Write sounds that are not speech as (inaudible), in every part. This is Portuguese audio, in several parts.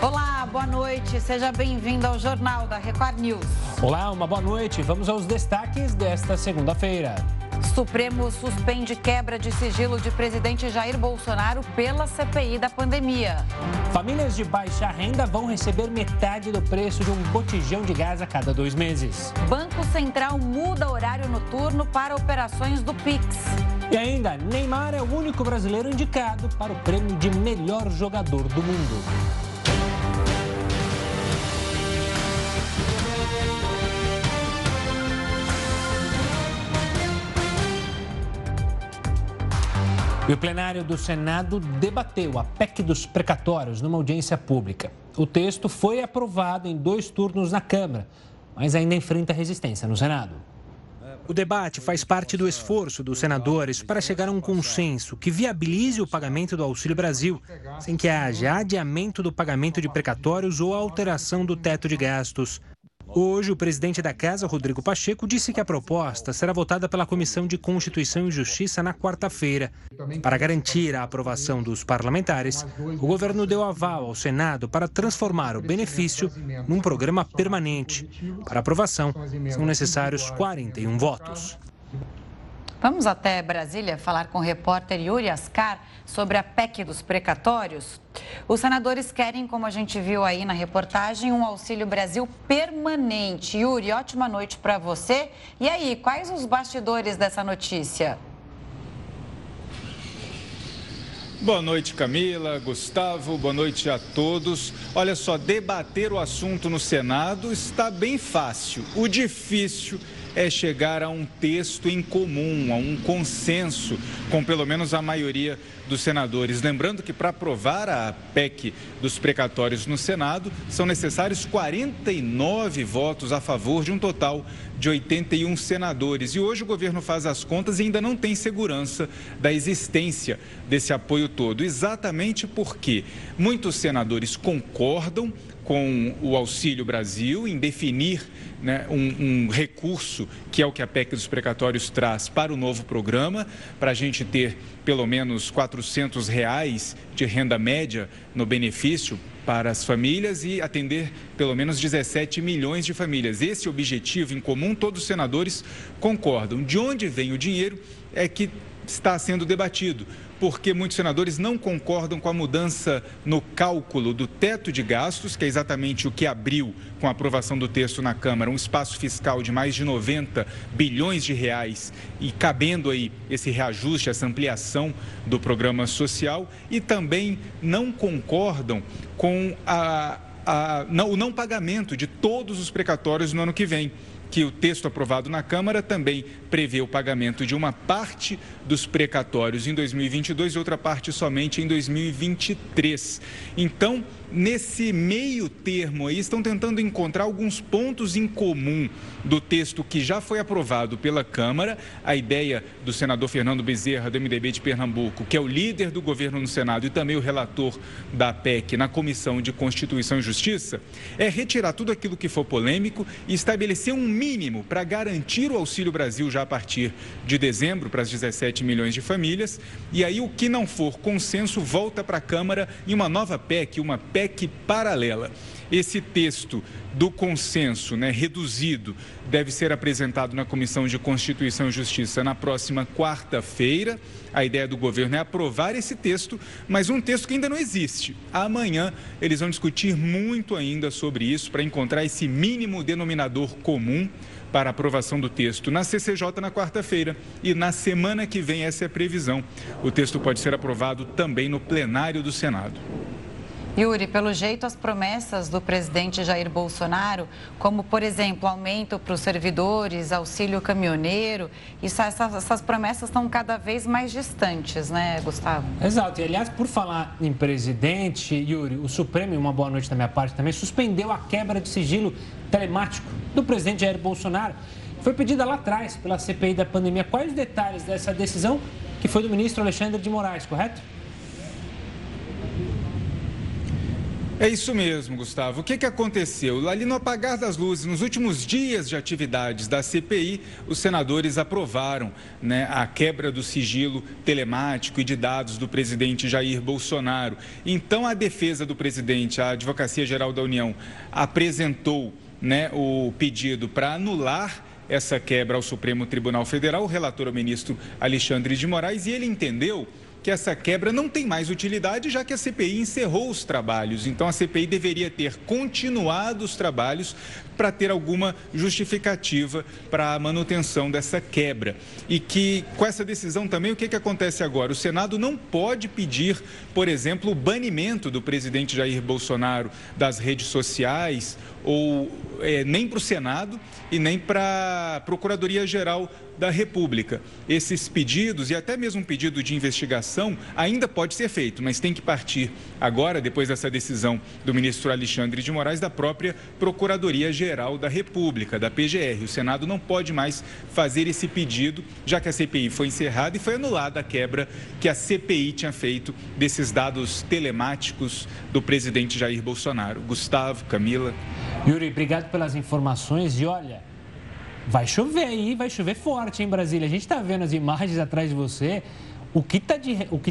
Olá, boa noite. Seja bem-vindo ao Jornal da Record News. Olá, uma boa noite. Vamos aos destaques desta segunda-feira. Supremo suspende quebra de sigilo de presidente Jair Bolsonaro pela CPI da pandemia. Famílias de baixa renda vão receber metade do preço de um botijão de gás a cada dois meses. Banco Central muda horário noturno para operações do Pix. E ainda, Neymar é o único brasileiro indicado para o prêmio de melhor jogador do mundo. E o plenário do Senado debateu a PEC dos precatórios numa audiência pública. O texto foi aprovado em dois turnos na Câmara, mas ainda enfrenta resistência no Senado. O debate faz parte do esforço dos senadores para chegar a um consenso que viabilize o pagamento do Auxílio Brasil, sem que haja adiamento do pagamento de precatórios ou alteração do teto de gastos. Hoje, o presidente da Casa, Rodrigo Pacheco, disse que a proposta será votada pela Comissão de Constituição e Justiça na quarta-feira. Para garantir a aprovação dos parlamentares, o governo deu aval ao Senado para transformar o benefício num programa permanente. Para aprovação, são necessários 41 votos. Vamos até Brasília falar com o repórter Yuri Ascar sobre a PEC dos precatórios. Os senadores querem, como a gente viu aí na reportagem, um Auxílio Brasil permanente. Yuri, ótima noite para você. E aí, quais os bastidores dessa notícia? Boa noite, Camila, Gustavo, boa noite a todos. Olha só, debater o assunto no Senado está bem fácil. O difícil é chegar a um texto em comum, a um consenso com pelo menos a maioria dos senadores. Lembrando que para aprovar a PEC dos precatórios no Senado, são necessários 49 votos a favor de um total de 81 senadores. E hoje o governo faz as contas e ainda não tem segurança da existência desse apoio todo. Exatamente porque muitos senadores concordam com o Auxílio Brasil em definir né, um, um, recurso, que é o que a PEC dos precatórios traz para o novo programa, para a gente ter pelo menos 400 reais de renda média no benefício para as famílias e atender pelo menos 17 milhões de famílias. Esse objetivo em comum, todos os senadores concordam. De onde vem o dinheiro é que está sendo debatido porque muitos senadores não concordam com a mudança no cálculo do teto de gastos, que é exatamente o que abriu com a aprovação do texto na Câmara, um espaço fiscal de mais de 90 bilhões de reais e cabendo aí esse reajuste, essa ampliação do programa social e também não concordam com a, a, não, o não pagamento de todos os precatórios no ano que vem que o texto aprovado na Câmara também prevê o pagamento de uma parte dos precatórios em 2022 e outra parte somente em 2023. Então, nesse meio termo aí, estão tentando encontrar alguns pontos em comum do texto que já foi aprovado pela Câmara. A ideia do senador Fernando Bezerra, do MDB de Pernambuco, que é o líder do governo no Senado e também o relator da PEC na Comissão de Constituição e Justiça, é retirar tudo aquilo que for polêmico e estabelecer um mínimo para garantir o Auxílio Brasil já a partir de dezembro para as 17 milhões de famílias. E aí, o que não for consenso volta para a Câmara em uma nova PEC, uma PEC paralela. Esse texto do consenso né, reduzido deve ser apresentado na Comissão de Constituição e Justiça na próxima quarta-feira. A ideia do governo é aprovar esse texto, mas um texto que ainda não existe. Amanhã eles vão discutir muito ainda sobre isso para encontrar esse mínimo denominador comum para aprovação do texto na CCJ na quarta-feira e na semana que vem essa é a previsão. O texto pode ser aprovado também no plenário do Senado. Yuri, pelo jeito, as promessas do presidente Jair Bolsonaro, como, por exemplo, aumento para os servidores, auxílio caminhoneiro, isso, essas, essas promessas estão cada vez mais distantes, né, Gustavo? Exato. E, aliás, por falar em presidente, Yuri, o Supremo, uma boa noite da minha parte também, suspendeu a quebra de sigilo telemático do presidente Jair Bolsonaro. Foi pedida lá atrás pela CPI da pandemia. Quais os detalhes dessa decisão que foi do ministro Alexandre de Moraes, correto? É isso mesmo, Gustavo. O que, que aconteceu? Ali no apagar das luzes, nos últimos dias de atividades da CPI, os senadores aprovaram né, a quebra do sigilo telemático e de dados do presidente Jair Bolsonaro. Então, a defesa do presidente, a Advocacia Geral da União, apresentou né, o pedido para anular essa quebra ao Supremo Tribunal Federal. O relator, o ministro Alexandre de Moraes, e ele entendeu que essa quebra não tem mais utilidade, já que a CPI encerrou os trabalhos. Então, a CPI deveria ter continuado os trabalhos para ter alguma justificativa para a manutenção dessa quebra. E que, com essa decisão também, o que, que acontece agora? O Senado não pode pedir, por exemplo, o banimento do presidente Jair Bolsonaro das redes sociais ou é, nem para o Senado e nem para a Procuradoria-Geral da República. Esses pedidos e até mesmo um pedido de investigação ainda pode ser feito, mas tem que partir agora, depois dessa decisão do ministro Alexandre de Moraes, da própria Procuradoria-Geral da República, da PGR. O Senado não pode mais fazer esse pedido, já que a CPI foi encerrada e foi anulada a quebra que a CPI tinha feito desses dados telemáticos do presidente Jair Bolsonaro. Gustavo, Camila. Yuri, obrigado pelas informações e olha, vai chover aí, vai chover forte em Brasília. A gente está vendo as imagens atrás de você, o que está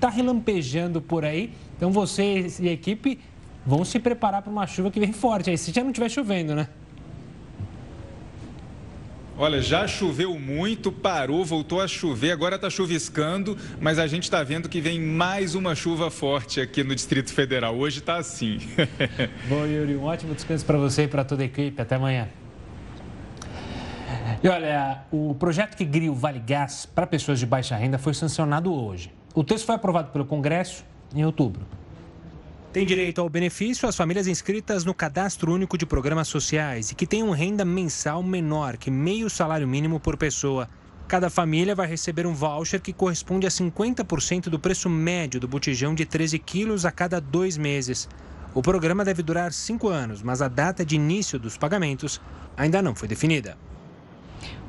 tá relampejando por aí. Então você e a equipe vão se preparar para uma chuva que vem forte aí, se já não estiver chovendo, né? Olha, já choveu muito, parou, voltou a chover, agora está chuviscando, mas a gente está vendo que vem mais uma chuva forte aqui no Distrito Federal. Hoje está assim. (laughs) Bom, Yuri, um ótimo descanso para você e para toda a equipe. Até amanhã. E olha, o projeto que cria o Vale Gás para pessoas de baixa renda foi sancionado hoje. O texto foi aprovado pelo Congresso em outubro. Tem direito ao benefício as famílias inscritas no Cadastro Único de Programas Sociais e que tenham renda mensal menor que meio salário mínimo por pessoa. Cada família vai receber um voucher que corresponde a 50% do preço médio do botijão de 13 quilos a cada dois meses. O programa deve durar cinco anos, mas a data de início dos pagamentos ainda não foi definida.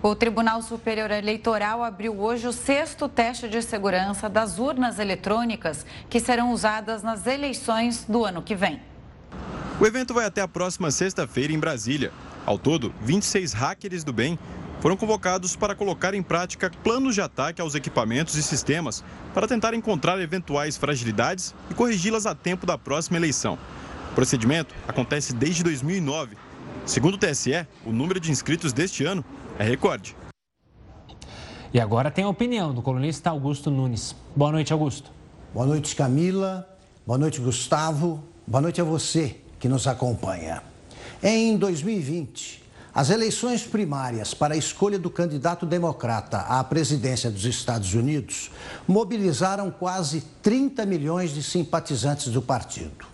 O Tribunal Superior Eleitoral abriu hoje o sexto teste de segurança das urnas eletrônicas que serão usadas nas eleições do ano que vem. O evento vai até a próxima sexta-feira em Brasília. Ao todo, 26 hackers do bem foram convocados para colocar em prática planos de ataque aos equipamentos e sistemas para tentar encontrar eventuais fragilidades e corrigi-las a tempo da próxima eleição. O procedimento acontece desde 2009. Segundo o TSE, o número de inscritos deste ano é recorde. E agora tem a opinião do colunista Augusto Nunes. Boa noite, Augusto. Boa noite, Camila. Boa noite, Gustavo. Boa noite a você que nos acompanha. Em 2020, as eleições primárias para a escolha do candidato democrata à presidência dos Estados Unidos mobilizaram quase 30 milhões de simpatizantes do partido.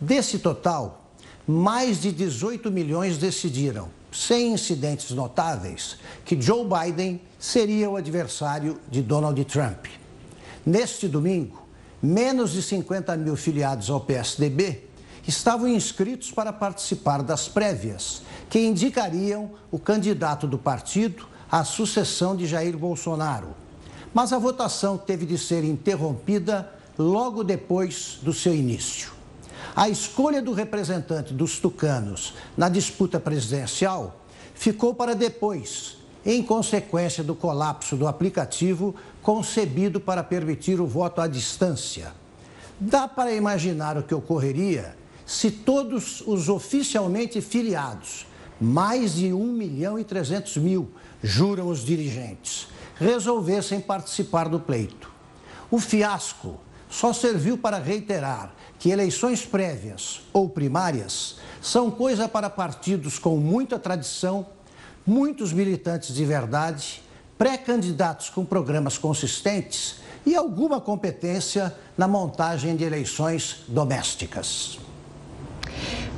Desse total, mais de 18 milhões decidiram sem incidentes notáveis, que Joe Biden seria o adversário de Donald Trump. Neste domingo, menos de 50 mil filiados ao PSDB estavam inscritos para participar das prévias, que indicariam o candidato do partido à sucessão de Jair Bolsonaro. Mas a votação teve de ser interrompida logo depois do seu início. A escolha do representante dos tucanos na disputa presidencial ficou para depois, em consequência do colapso do aplicativo concebido para permitir o voto à distância. Dá para imaginar o que ocorreria se todos os oficialmente filiados, mais de 1 milhão e 300 mil, juram os dirigentes, resolvessem participar do pleito. O fiasco só serviu para reiterar que eleições prévias ou primárias são coisa para partidos com muita tradição, muitos militantes de verdade, pré-candidatos com programas consistentes e alguma competência na montagem de eleições domésticas.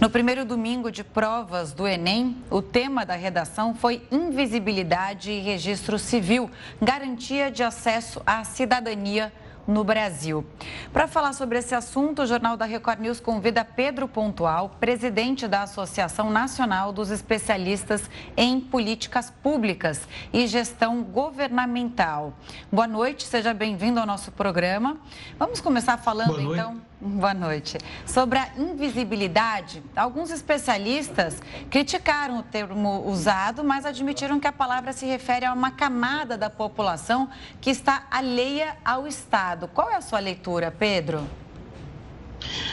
No primeiro domingo de provas do Enem, o tema da redação foi invisibilidade e registro civil, garantia de acesso à cidadania no Brasil. Para falar sobre esse assunto, o Jornal da Record News convida Pedro Pontual, presidente da Associação Nacional dos Especialistas em Políticas Públicas e Gestão Governamental. Boa noite, seja bem-vindo ao nosso programa. Vamos começar falando então Boa noite. Sobre a invisibilidade, alguns especialistas criticaram o termo usado, mas admitiram que a palavra se refere a uma camada da população que está alheia ao Estado. Qual é a sua leitura, Pedro?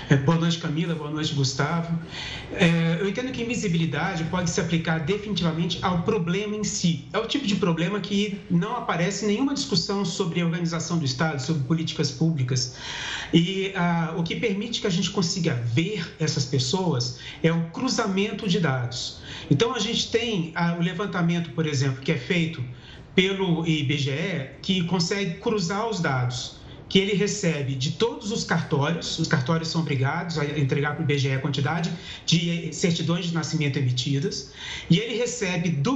(laughs) Boa noite, Camila. Boa noite, Gustavo. É, eu entendo que invisibilidade pode se aplicar definitivamente ao problema em si. É o tipo de problema que não aparece nenhuma discussão sobre a organização do Estado, sobre políticas públicas. E ah, o que permite que a gente consiga ver essas pessoas é o cruzamento de dados. Então, a gente tem ah, o levantamento, por exemplo, que é feito pelo IBGE, que consegue cruzar os dados que ele recebe de todos os cartórios, os cartórios são obrigados a entregar para o IBGE a quantidade de certidões de nascimento emitidas, e ele recebe do